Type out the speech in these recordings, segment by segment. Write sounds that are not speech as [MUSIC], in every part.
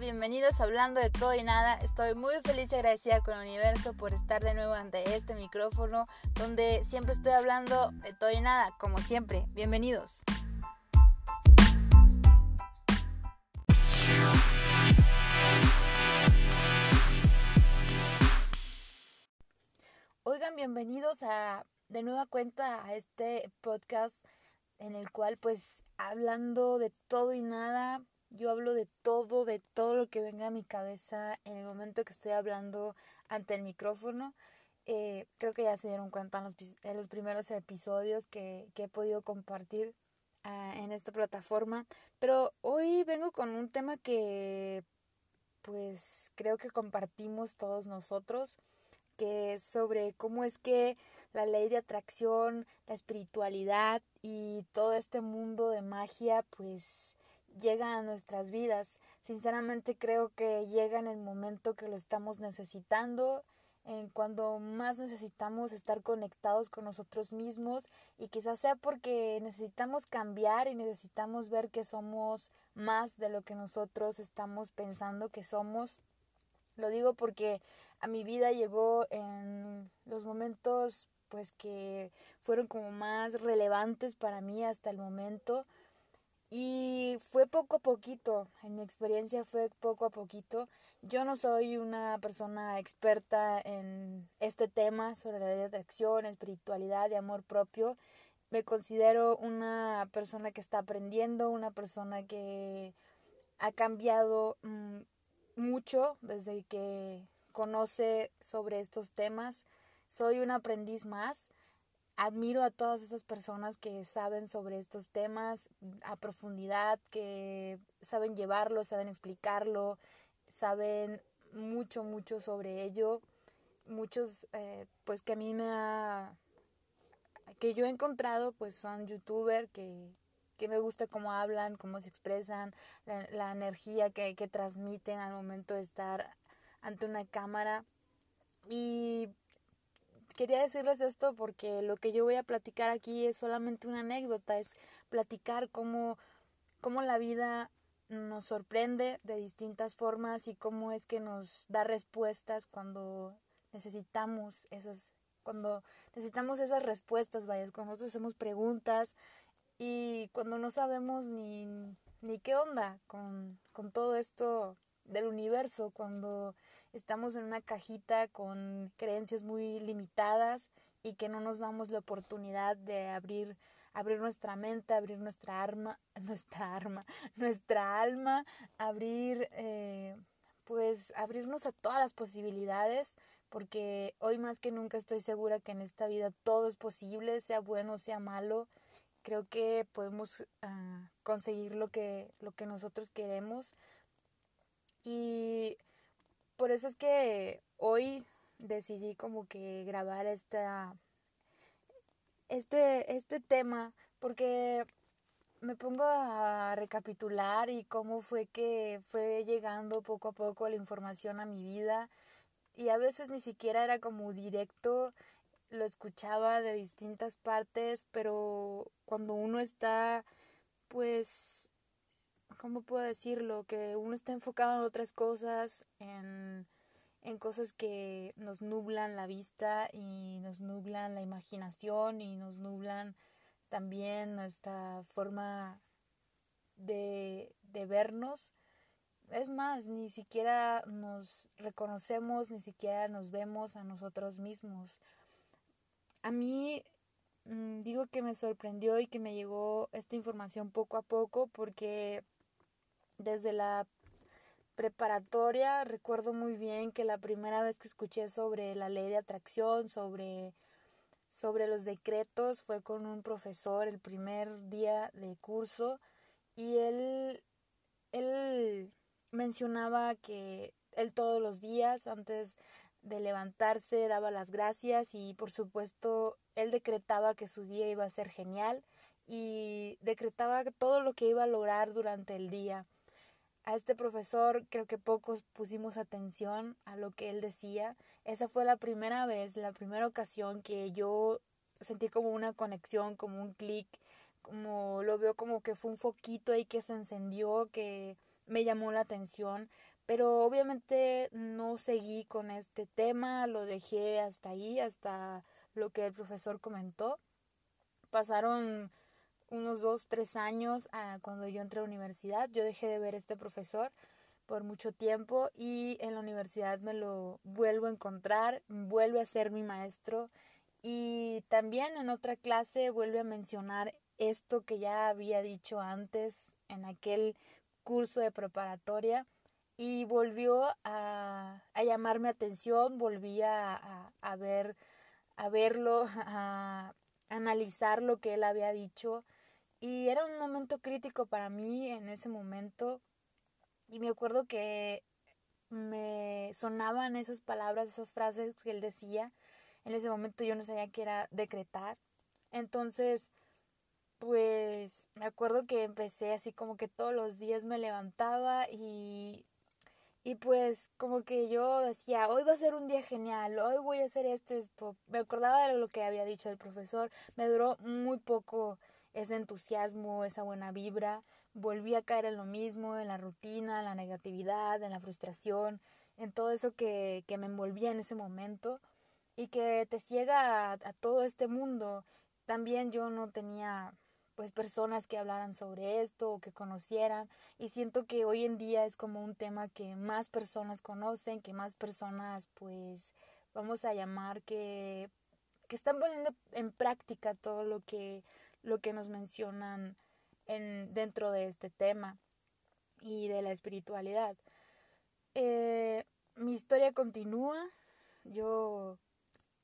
Bienvenidos a Hablando de Todo y Nada. Estoy muy feliz y agradecida con el universo por estar de nuevo ante este micrófono donde siempre estoy hablando de todo y nada, como siempre. Bienvenidos. Oigan, bienvenidos a de nueva cuenta a este podcast en el cual pues hablando de todo y nada, yo hablo de todo, de todo lo que venga a mi cabeza en el momento que estoy hablando ante el micrófono. Eh, creo que ya se dieron cuenta en los, primeros episodios que, que, he podido compartir uh, en esta plataforma. Pero hoy vengo con un tema que pues creo que compartimos todos nosotros, que es sobre cómo es que la ley de atracción, la espiritualidad y todo este mundo de magia pues llega a nuestras vidas. Sinceramente creo que llega en el momento que lo estamos necesitando, en cuando más necesitamos estar conectados con nosotros mismos y quizás sea porque necesitamos cambiar y necesitamos ver que somos más de lo que nosotros estamos pensando que somos. Lo digo porque a mi vida llegó en los momentos pues que fueron como más relevantes para mí hasta el momento y fue poco a poquito, en mi experiencia fue poco a poquito. Yo no soy una persona experta en este tema sobre la ley de atracción, espiritualidad y amor propio. Me considero una persona que está aprendiendo, una persona que ha cambiado mmm, mucho desde que conoce sobre estos temas. Soy un aprendiz más admiro a todas esas personas que saben sobre estos temas a profundidad, que saben llevarlo, saben explicarlo, saben mucho, mucho sobre ello. Muchos, eh, pues que a mí me ha, que yo he encontrado, pues son youtubers que, que me gusta cómo hablan, cómo se expresan, la, la energía que, que transmiten al momento de estar ante una cámara. Y quería decirles esto porque lo que yo voy a platicar aquí es solamente una anécdota, es platicar cómo, cómo la vida nos sorprende de distintas formas y cómo es que nos da respuestas cuando necesitamos esas cuando necesitamos esas respuestas, vaya, cuando nosotros hacemos preguntas y cuando no sabemos ni, ni qué onda con, con todo esto del universo, cuando estamos en una cajita con creencias muy limitadas y que no nos damos la oportunidad de abrir abrir nuestra mente, abrir nuestra arma, [LAUGHS] nuestra arma, nuestra alma, abrir eh, pues abrirnos a todas las posibilidades, porque hoy más que nunca estoy segura que en esta vida todo es posible, sea bueno, sea malo. Creo que podemos uh, conseguir lo que, lo que nosotros queremos. Y por eso es que hoy decidí como que grabar esta este este tema porque me pongo a recapitular y cómo fue que fue llegando poco a poco la información a mi vida. Y a veces ni siquiera era como directo, lo escuchaba de distintas partes, pero cuando uno está pues ¿cómo puedo decirlo? Que uno está enfocado en otras cosas, en, en cosas que nos nublan la vista y nos nublan la imaginación y nos nublan también nuestra forma de, de vernos. Es más, ni siquiera nos reconocemos, ni siquiera nos vemos a nosotros mismos. A mí mm, digo que me sorprendió y que me llegó esta información poco a poco porque desde la preparatoria recuerdo muy bien que la primera vez que escuché sobre la ley de atracción, sobre, sobre los decretos, fue con un profesor el primer día de curso y él, él mencionaba que él todos los días antes de levantarse daba las gracias y por supuesto él decretaba que su día iba a ser genial y decretaba todo lo que iba a lograr durante el día a este profesor creo que pocos pusimos atención a lo que él decía. Esa fue la primera vez, la primera ocasión que yo sentí como una conexión, como un clic, como lo veo como que fue un foquito ahí que se encendió, que me llamó la atención, pero obviamente no seguí con este tema, lo dejé hasta ahí, hasta lo que el profesor comentó. Pasaron unos dos, tres años ah, cuando yo entré a la universidad, yo dejé de ver este profesor por mucho tiempo y en la universidad me lo vuelvo a encontrar, vuelve a ser mi maestro. Y también en otra clase vuelve a mencionar esto que ya había dicho antes en aquel curso de preparatoria y volvió a, a llamar mi atención, volví a, a, ver, a verlo, [LAUGHS] a analizar lo que él había dicho y era un momento crítico para mí en ese momento y me acuerdo que me sonaban esas palabras, esas frases que él decía. En ese momento yo no sabía qué era decretar. Entonces, pues me acuerdo que empecé así como que todos los días me levantaba y y pues como que yo decía, hoy va a ser un día genial, hoy voy a hacer esto, esto. Me acordaba de lo que había dicho el profesor, me duró muy poco ese entusiasmo, esa buena vibra, volví a caer en lo mismo, en la rutina, en la negatividad, en la frustración, en todo eso que, que me envolvía en ese momento y que te ciega a, a todo este mundo. También yo no tenía pues personas que hablaran sobre esto o que conocieran y siento que hoy en día es como un tema que más personas conocen, que más personas pues vamos a llamar que que están poniendo en práctica todo lo que lo que nos mencionan en dentro de este tema y de la espiritualidad. Eh, mi historia continúa, yo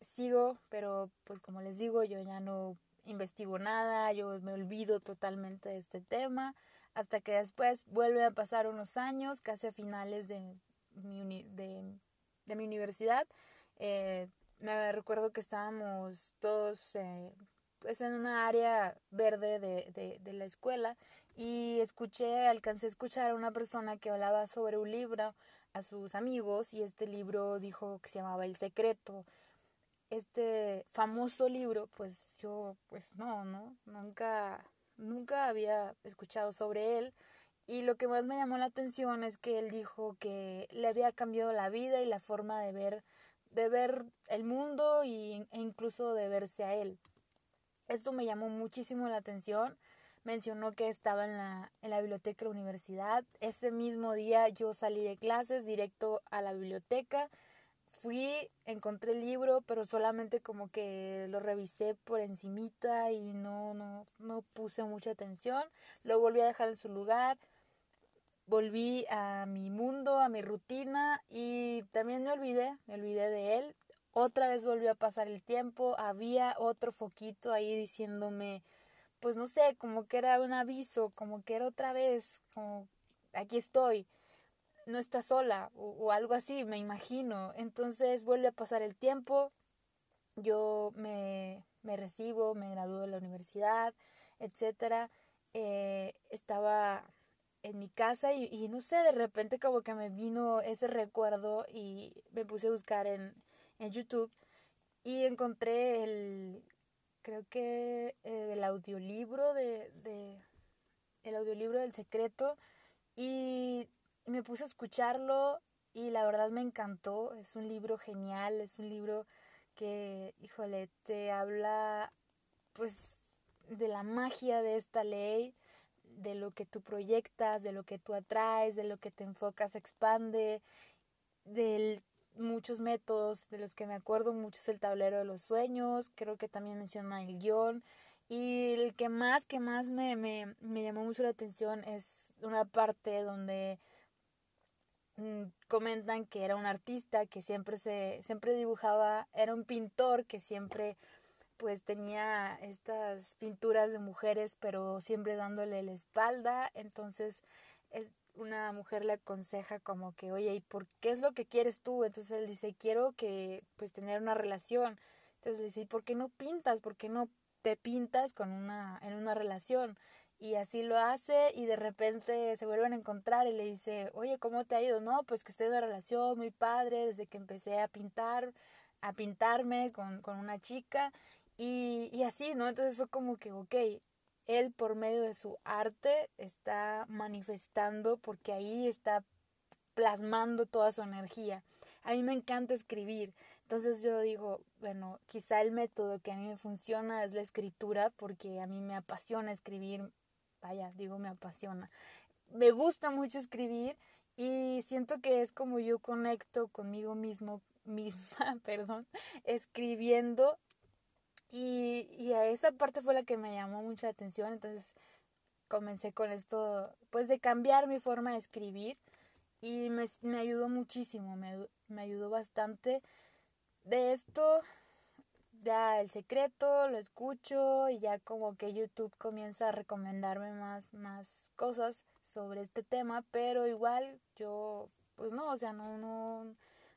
sigo, pero pues como les digo, yo ya no investigo nada, yo me olvido totalmente de este tema, hasta que después vuelve a pasar unos años, casi a finales de mi, de, de mi universidad. Eh, me recuerdo que estábamos todos eh, pues en una área verde de, de, la escuela y escuché, alcancé a escuchar a una persona que hablaba sobre un libro a sus amigos y este libro dijo que se llamaba El Secreto este famoso libro, pues yo, pues no, no, nunca, nunca había escuchado sobre él. Y lo que más me llamó la atención es que él dijo que le había cambiado la vida y la forma de ver, de ver el mundo y, e incluso de verse a él. Esto me llamó muchísimo la atención. Mencionó que estaba en la, en la biblioteca de la universidad. Ese mismo día yo salí de clases directo a la biblioteca fui, encontré el libro, pero solamente como que lo revisé por encimita y no, no, no puse mucha atención. Lo volví a dejar en su lugar. Volví a mi mundo, a mi rutina y también me olvidé, me olvidé de él. Otra vez volvió a pasar el tiempo, había otro foquito ahí diciéndome, pues no sé, como que era un aviso, como que era otra vez, como aquí estoy no está sola o, algo así, me imagino. Entonces vuelve a pasar el tiempo, yo me, me recibo, me gradúo de la universidad, etcétera. Eh, estaba en mi casa y, y, no sé, de repente como que me vino ese recuerdo y me puse a buscar en, en YouTube y encontré el, creo que eh, el audiolibro de, de, el audiolibro del secreto y me puse a escucharlo y la verdad me encantó. Es un libro genial, es un libro que, híjole, te habla pues de la magia de esta ley, de lo que tú proyectas, de lo que tú atraes, de lo que te enfocas, expande, de muchos métodos de los que me acuerdo mucho es el tablero de los sueños, creo que también menciona el guion y el que más, que más me, me, me llamó mucho la atención es una parte donde Mm, comentan que era un artista que siempre se siempre dibujaba, era un pintor que siempre pues tenía estas pinturas de mujeres, pero siempre dándole la espalda, entonces es una mujer le aconseja como que, "Oye, ¿y por qué es lo que quieres tú?" Entonces él dice, "Quiero que pues tener una relación." Entonces le dice, "¿Y por qué no pintas? ¿Por qué no te pintas con una en una relación?" y así lo hace y de repente se vuelven a encontrar y le dice, oye, ¿cómo te ha ido? No, pues que estoy en una relación muy padre desde que empecé a pintar, a pintarme con, con una chica y, y así, ¿no? Entonces fue como que, ok, él por medio de su arte está manifestando porque ahí está plasmando toda su energía. A mí me encanta escribir, entonces yo digo, bueno, quizá el método que a mí me funciona es la escritura porque a mí me apasiona escribir, vaya, digo me apasiona. Me gusta mucho escribir y siento que es como yo conecto conmigo mismo, misma, [LAUGHS] perdón, escribiendo y, y a esa parte fue la que me llamó mucha atención, entonces comencé con esto, pues de cambiar mi forma de escribir y me, me ayudó muchísimo, me, me ayudó bastante. De esto, ya el secreto, lo escucho y ya como que YouTube comienza a recomendarme más, más cosas sobre este tema, pero igual yo, pues no, o sea, no, no,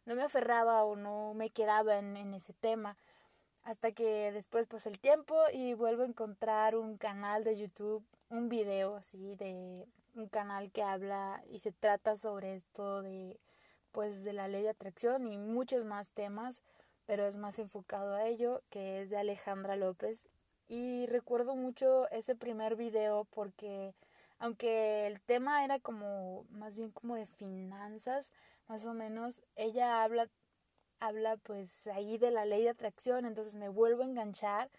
no me aferraba o no me quedaba en, en ese tema. Hasta que después pasa el tiempo y vuelvo a encontrar un canal de YouTube, un video así de un canal que habla y se trata sobre esto de pues de la ley de atracción y muchos más temas, pero es más enfocado a ello, que es de Alejandra López. Y recuerdo mucho ese primer video porque aunque el tema era como más bien como de finanzas, más o menos, ella habla habla pues ahí de la ley de atracción, entonces me vuelvo a enganchar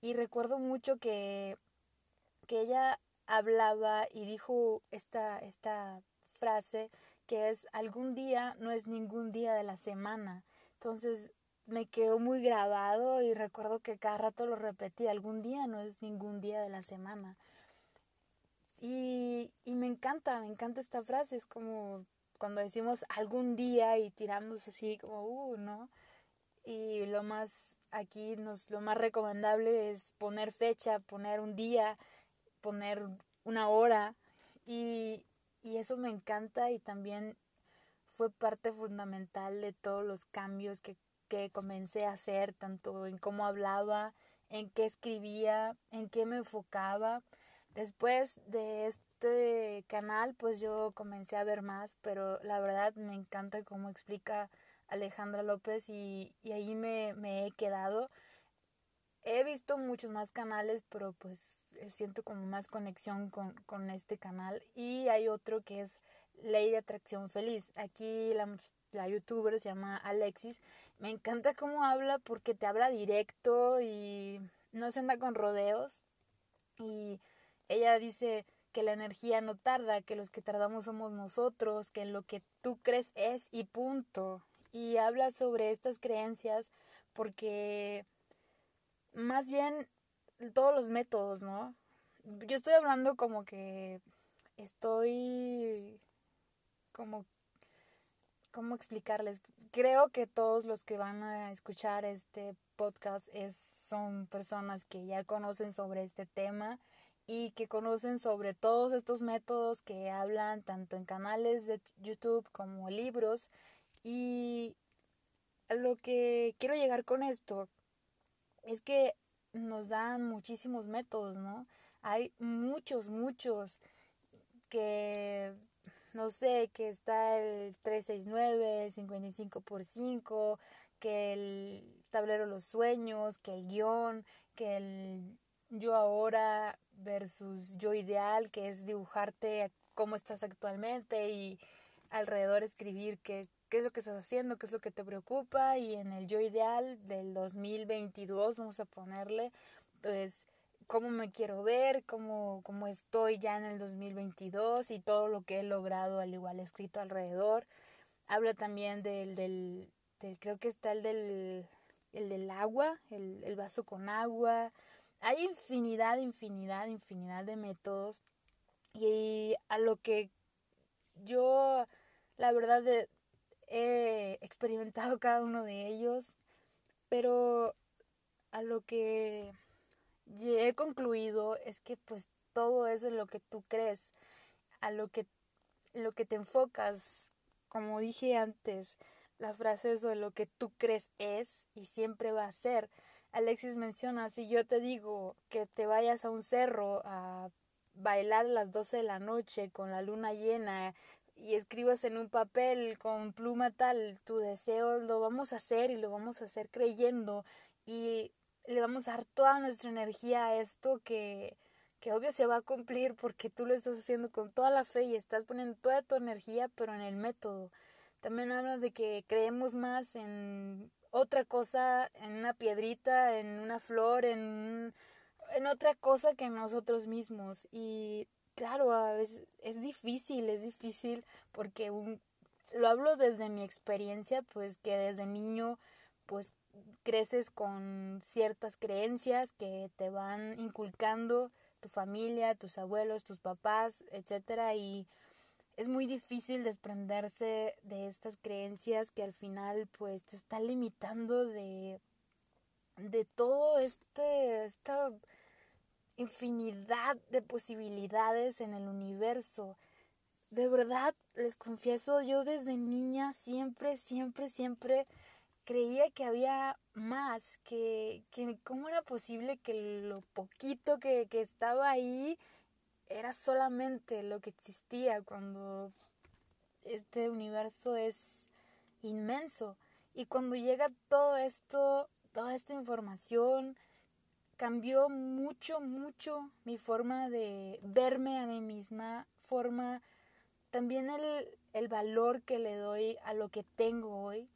y recuerdo mucho que, que ella hablaba y dijo esta, esta frase que es algún día no es ningún día de la semana. Entonces me quedó muy grabado y recuerdo que cada rato lo repetí, algún día no es ningún día de la semana. Y, y me encanta, me encanta esta frase, es como cuando decimos algún día y tiramos así como, uh, ¿no? Y lo más, aquí nos, lo más recomendable es poner fecha, poner un día, poner una hora y, y eso me encanta y también fue parte fundamental de todos los cambios que, que comencé a hacer, tanto en cómo hablaba, en qué escribía, en qué me enfocaba. Después de este canal, pues yo comencé a ver más, pero la verdad me encanta cómo explica Alejandra López y, y ahí me, me, he quedado. He visto muchos más canales, pero pues siento como más conexión con, con este canal. Y hay otro que es Ley de Atracción Feliz. Aquí la, la youtuber se llama Alexis. Me encanta cómo habla porque te habla directo y no se anda con rodeos. Y ella dice que la energía no tarda, que los que tardamos somos nosotros, que lo que tú crees es y punto. Y habla sobre estas creencias porque más bien todos los métodos, ¿no? Yo estoy hablando como que estoy como cómo explicarles. Creo que todos los que van a escuchar este podcast es, son personas que ya conocen sobre este tema y que conocen sobre todos estos métodos que hablan tanto en canales de YouTube como libros y lo que quiero llegar con esto es que nos dan muchísimos métodos, ¿no? Hay muchos, muchos que no sé, que está el 369, el 55 por 5, que el tablero los sueños, que el guion, que el yo ahora versus yo ideal, que es dibujarte cómo estás actualmente y alrededor escribir qué, qué es lo que estás haciendo, qué es lo que te preocupa y en el yo ideal del 2022 vamos a ponerle pues cómo me quiero ver, cómo, cómo estoy ya en el 2022 y todo lo que he logrado al igual escrito alrededor. Habla también del, del, del creo que está el del, el del agua, el, el vaso con agua, hay infinidad, infinidad, infinidad de métodos y a lo que yo, la verdad, he experimentado cada uno de ellos, pero a lo que he concluido es que pues todo es en lo que tú crees, a lo que, lo que te enfocas, como dije antes, la frase es lo que tú crees es y siempre va a ser. Alexis menciona, si yo te digo que te vayas a un cerro a bailar a las 12 de la noche con la luna llena y escribas en un papel con pluma tal, tu deseo lo vamos a hacer y lo vamos a hacer creyendo y le vamos a dar toda nuestra energía a esto que, que obvio se va a cumplir porque tú lo estás haciendo con toda la fe y estás poniendo toda tu energía, pero en el método. También hablas de que creemos más en otra cosa, en una piedrita, en una flor, en, en otra cosa que en nosotros mismos. Y claro, a veces es difícil, es difícil porque un, lo hablo desde mi experiencia, pues que desde niño pues creces con ciertas creencias que te van inculcando tu familia, tus abuelos, tus papás, etcétera y es muy difícil desprenderse de estas creencias que al final pues te están limitando de de todo este esta infinidad de posibilidades en el universo. De verdad, les confieso, yo desde niña siempre, siempre, siempre creía que había más, que, que cómo era posible que lo poquito que, que estaba ahí era solamente lo que existía cuando este universo es inmenso. Y cuando llega todo esto, toda esta información, cambió mucho, mucho mi forma de verme a mí misma, forma también el, el valor que le doy a lo que tengo hoy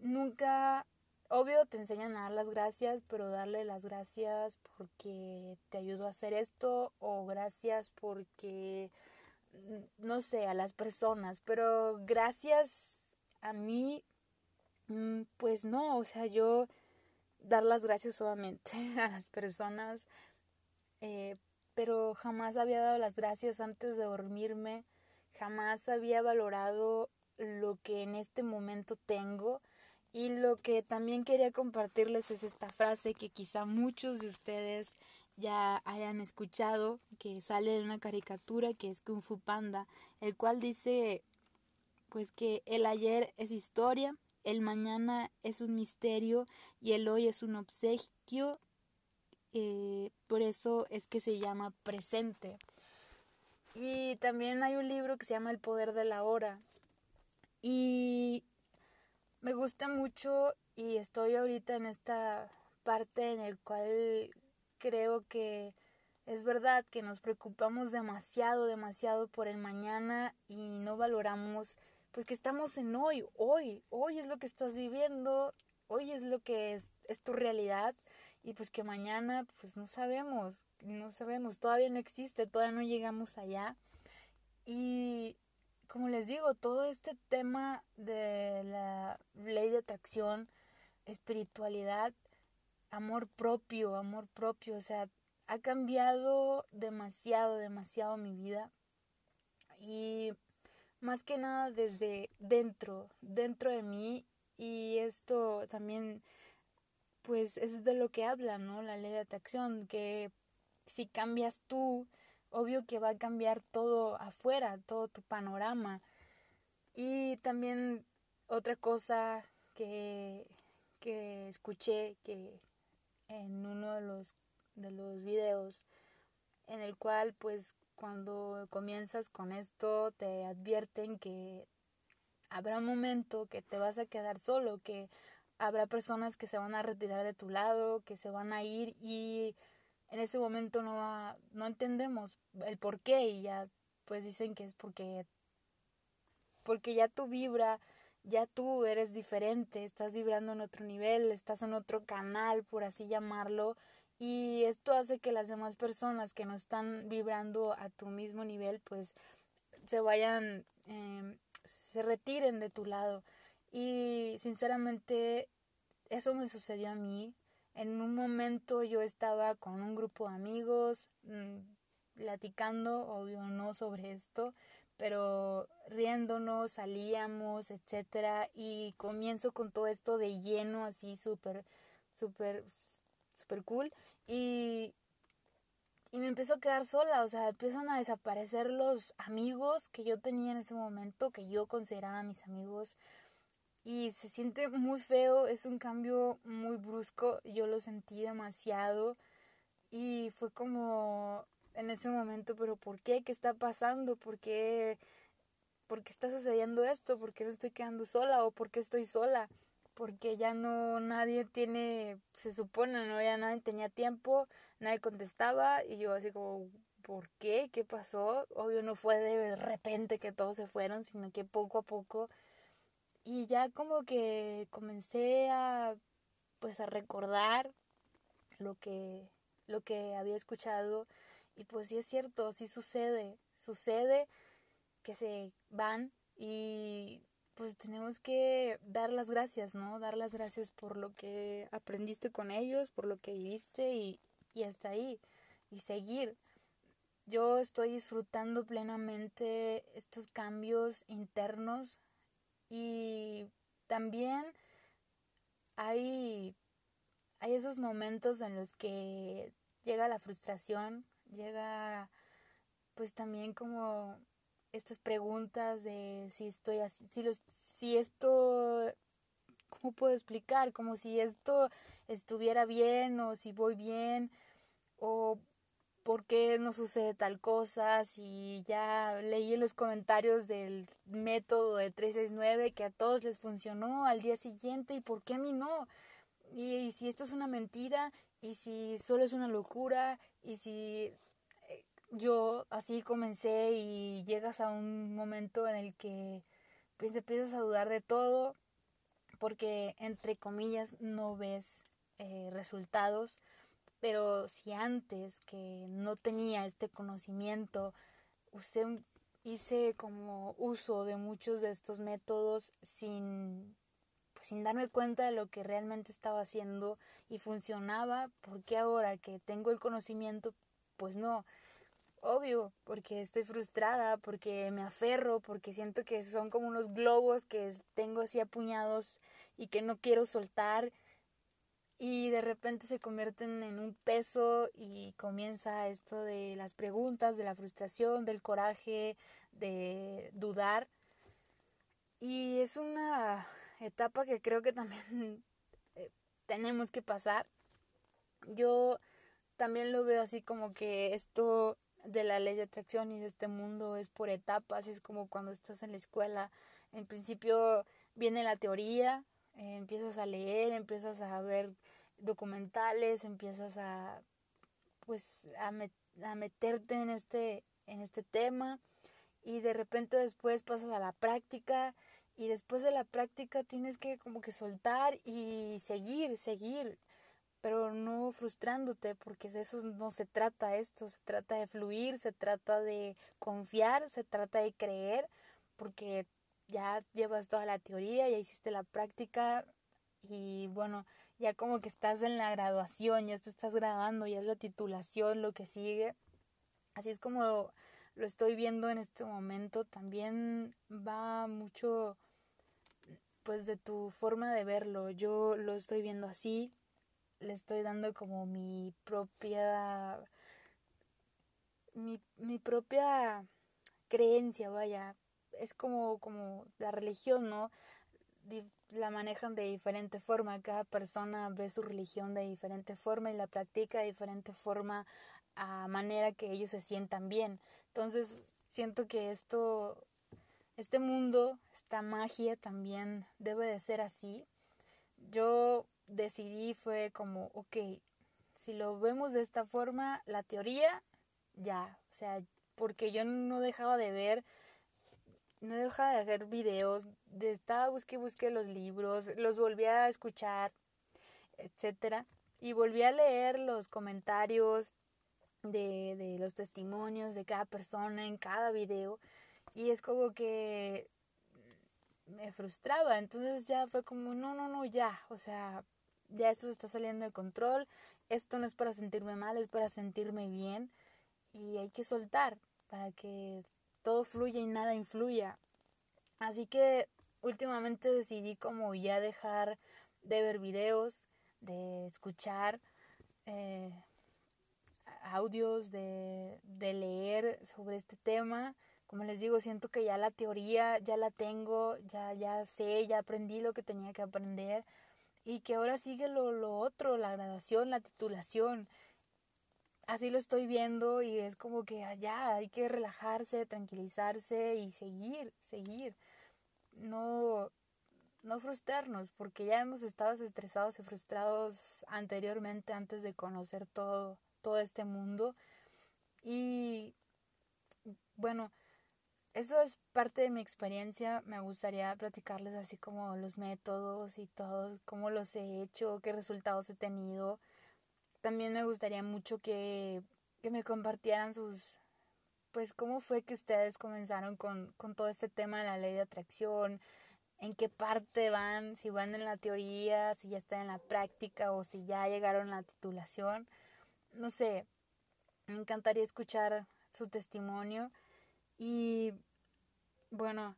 nunca, obvio te enseñan a dar las gracias, pero darle las gracias porque te ayudó a hacer esto o gracias porque, mm, no sé, a las personas, pero gracias a mí, mm, pues no, o sea, yo dar las gracias solamente [LAUGHS] a las personas, eh, pero jamás había dado las gracias antes de dormirme, jamás había valorado lo que en este momento tengo y lo que también quería compartirles es esta frase que quizá muchos de ustedes ya hayan escuchado, que sale de una caricatura que es Kung Fu Panda, el cual dice pues que el ayer es historia, el mañana es un misterio y el hoy es un obsequio, eh, por eso es que se llama presente. Y también hay un libro que se llama El poder de la hora. Y me gusta mucho y estoy ahorita en esta parte en el cual creo que es verdad que nos preocupamos demasiado, demasiado por el mañana y no valoramos pues que estamos en hoy, hoy, hoy es lo que estás viviendo, hoy es lo que es, es tu realidad y pues que mañana pues no sabemos, no sabemos, todavía no existe, todavía no llegamos allá. Y como les digo, todo este tema de la ley de atracción, espiritualidad, amor propio, amor propio, o sea, ha cambiado demasiado, demasiado mi vida. Y más que nada desde dentro, dentro de mí. Y esto también, pues, es de lo que habla, ¿no? La ley de atracción, que si cambias tú, obvio que va a cambiar todo afuera, todo tu panorama. Y también otra cosa que, que escuché que en uno de los, de los videos en el cual pues cuando comienzas con esto te advierten que habrá un momento que te vas a quedar solo, que habrá personas que se van a retirar de tu lado, que se van a ir y en ese momento no, no entendemos el por qué y ya pues dicen que es porque, porque ya tu vibra, ya tú eres diferente, estás vibrando en otro nivel, estás en otro canal, por así llamarlo, y esto hace que las demás personas que no están vibrando a tu mismo nivel, pues se vayan, em, se retiren de tu lado. Y sinceramente, eso me sucedió a mí, en un momento yo estaba con un grupo de amigos mm, platicando, obvio no sobre esto, pero riéndonos, salíamos, etcétera, y comienzo con todo esto de lleno, así súper, súper, súper cool, y, y me empezó a quedar sola, o sea, empiezan a desaparecer los amigos que yo tenía en ese momento, que yo consideraba mis amigos, y se siente muy feo, es un cambio muy brusco, yo lo sentí demasiado y fue como en ese momento, pero ¿por qué? ¿Qué está pasando? ¿Por qué? ¿Por qué está sucediendo esto? ¿Por qué me estoy quedando sola o por qué estoy sola? porque ya no nadie tiene, se supone, no ya nadie tenía tiempo, nadie contestaba y yo así como, ¿por qué? ¿Qué pasó? Obvio no fue de repente que todos se fueron, sino que poco a poco y ya como que comencé a pues a recordar lo que lo que había escuchado y pues sí es cierto, sí sucede, sucede que se van y pues tenemos que dar las gracias, ¿no? Dar las gracias por lo que aprendiste con ellos, por lo que viviste y, y hasta ahí. Y seguir. Yo estoy disfrutando plenamente estos cambios internos y también hay, hay esos momentos en los que llega la frustración, llega pues también como estas preguntas de si estoy así, si, los, si esto, ¿cómo puedo explicar? Como si esto estuviera bien o si voy bien o por qué no sucede tal cosa, si ya leí en los comentarios del método de 369 que a todos les funcionó al día siguiente y por qué a mí no. y si esto es una mentira, y si solo es una locura, y si yo así comencé y llegas a un momento en el que pues empiezas a dudar de todo porque entre comillas no ves eh, resultados pero si antes que no tenía este conocimiento usé, hice como uso de muchos de estos métodos sin pues, sin darme cuenta de lo que realmente estaba haciendo y funcionaba porque ahora que tengo el conocimiento pues no. Obvio, porque estoy frustrada, porque me aferro, porque siento que son como unos globos que tengo así apuñados y que no quiero soltar y de repente se convierten en un peso y comienza esto de las preguntas, de la frustración, del coraje, de dudar. Y es una etapa que creo que también [LAUGHS] eh, tenemos que pasar. Yo también lo veo así como que esto de la ley de atracción y de este mundo es por etapas, es como cuando estás en la escuela. En principio viene la teoría, empiezas a leer, empiezas a ver documentales, empiezas a pues a, a meterte en este en este tema y de repente después pasas a la práctica y después de la práctica tienes que como que soltar y seguir, seguir pero no frustrándote, porque de eso no se trata esto, se trata de fluir, se trata de confiar, se trata de creer, porque ya llevas toda la teoría, ya hiciste la práctica y bueno, ya como que estás en la graduación, ya te estás graduando, ya es la titulación lo que sigue. Así es como lo, estoy viendo en este momento. También va mucho pues de tu forma de verlo. Yo lo estoy viendo así, le estoy dando como mi propia mi, mi propia creencia, vaya, es como, como la religión, ¿no? la manejan de diferente forma, cada persona ve su religión de diferente forma y la practica de diferente forma a manera que ellos se sientan bien. Entonces, siento que esto, este mundo, esta magia también debe de ser así. Yo decidí fue como, ok, si lo vemos de esta forma, la teoría, ya, o sea, porque yo no dejaba de ver, no dejaba de ver videos, de, estaba busque busque los libros, los volví a escuchar, etcétera, y volví a leer los comentarios de, de los testimonios de cada persona en cada video, y es como que me frustraba, entonces ya fue como, no, no, no, ya, o sea, ya esto se está saliendo de control, esto no es para sentirme mal, es para sentirme bien y hay que soltar para que todo fluya y nada influya. Así que últimamente decidí como ya dejar de ver videos, de escuchar eh, audios, de, de leer sobre este tema. Como les digo, siento que ya la teoría ya la tengo, ya, ya sé, ya aprendí lo que tenía que aprender y que ahora sigue lo, lo otro, la graduación, la titulación. Así lo estoy viendo y es como que allá hay que relajarse, tranquilizarse y seguir, seguir. No, no frustrarnos, porque ya hemos estado estresados y frustrados anteriormente antes de conocer todo, todo este mundo. Y bueno, eso es parte de mi experiencia. Me gustaría platicarles así como los métodos y todo, cómo los he hecho, qué resultados he tenido. También me gustaría mucho que, que me compartieran sus, pues cómo fue que ustedes comenzaron con, con todo este tema de la ley de atracción, en qué parte van, si van en la teoría, si ya están en la práctica o si ya llegaron a la titulación. No sé, me encantaría escuchar su testimonio y bueno,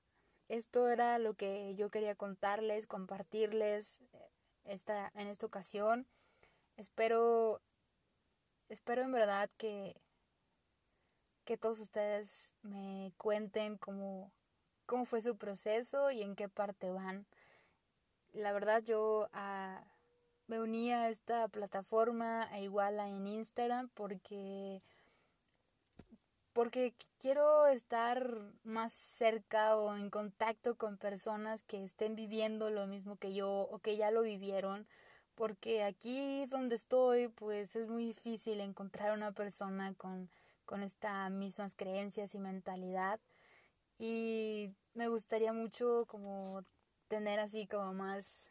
esto era lo que yo quería contarles, compartirles eh, esta, en esta ocasión. Espero, espero en verdad que, que todos ustedes me cuenten cómo, cómo fue su proceso y en qué parte van. La verdad yo ah, me uní a esta plataforma e igual en Instagram porque porque quiero estar más cerca o en contacto con personas que estén viviendo lo mismo que yo o que ya lo vivieron, porque aquí donde estoy pues es muy difícil encontrar una persona con, con estas mismas creencias y mentalidad. Y me gustaría mucho como tener así como más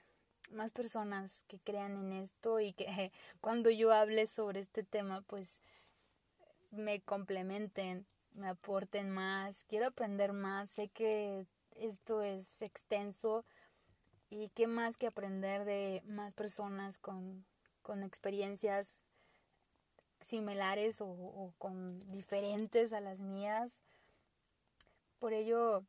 más personas que crean en esto y que [LAUGHS] cuando yo hable sobre este tema pues me complementen, me aporten más, quiero aprender más, sé que esto es extenso y qué más que aprender de más personas con, con experiencias similares o, con diferentes a las mías. Por ello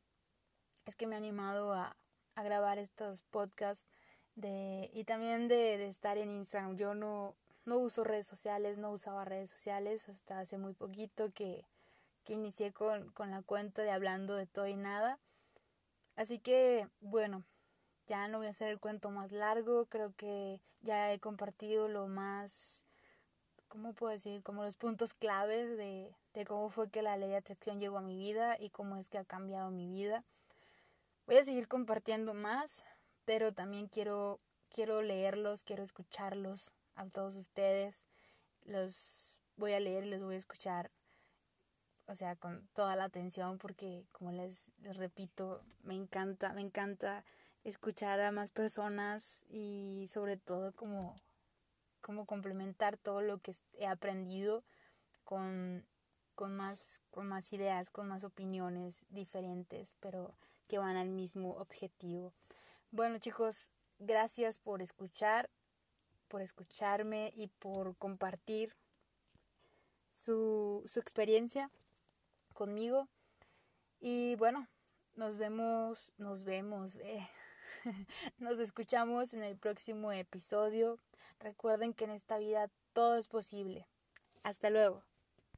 es que me he animado a, a grabar estos podcasts de, y también de, de estar en Instagram. Yo no, no uso redes sociales, no usaba redes sociales hasta hace muy poquito que, que inicié con, con la cuenta de hablando de todo y nada. Así que, bueno, ya no voy a hacer el cuento más largo, creo que ya he compartido lo más, ¿cómo puedo decir? Como los puntos claves de, de cómo fue que la ley de atracción llegó a mi vida y cómo es que ha cambiado mi vida. Voy a seguir compartiendo más, pero también quiero, quiero leerlos, quiero escucharlos, a todos ustedes. Los voy a leer y los voy a escuchar, o sea, con toda la atención porque, como les, repito, me encanta, me encanta escuchar a más personas y sobre todo como, como complementar todo lo que he aprendido con, con, más, con más ideas, con más opiniones diferentes, pero que van al mismo objetivo. Bueno chicos, gracias por escuchar por escucharme y por compartir su, su experiencia conmigo. Y bueno, nos vemos, nos vemos, eh. [LAUGHS] nos escuchamos en el próximo episodio. Recuerden que en esta vida todo es posible. Hasta luego.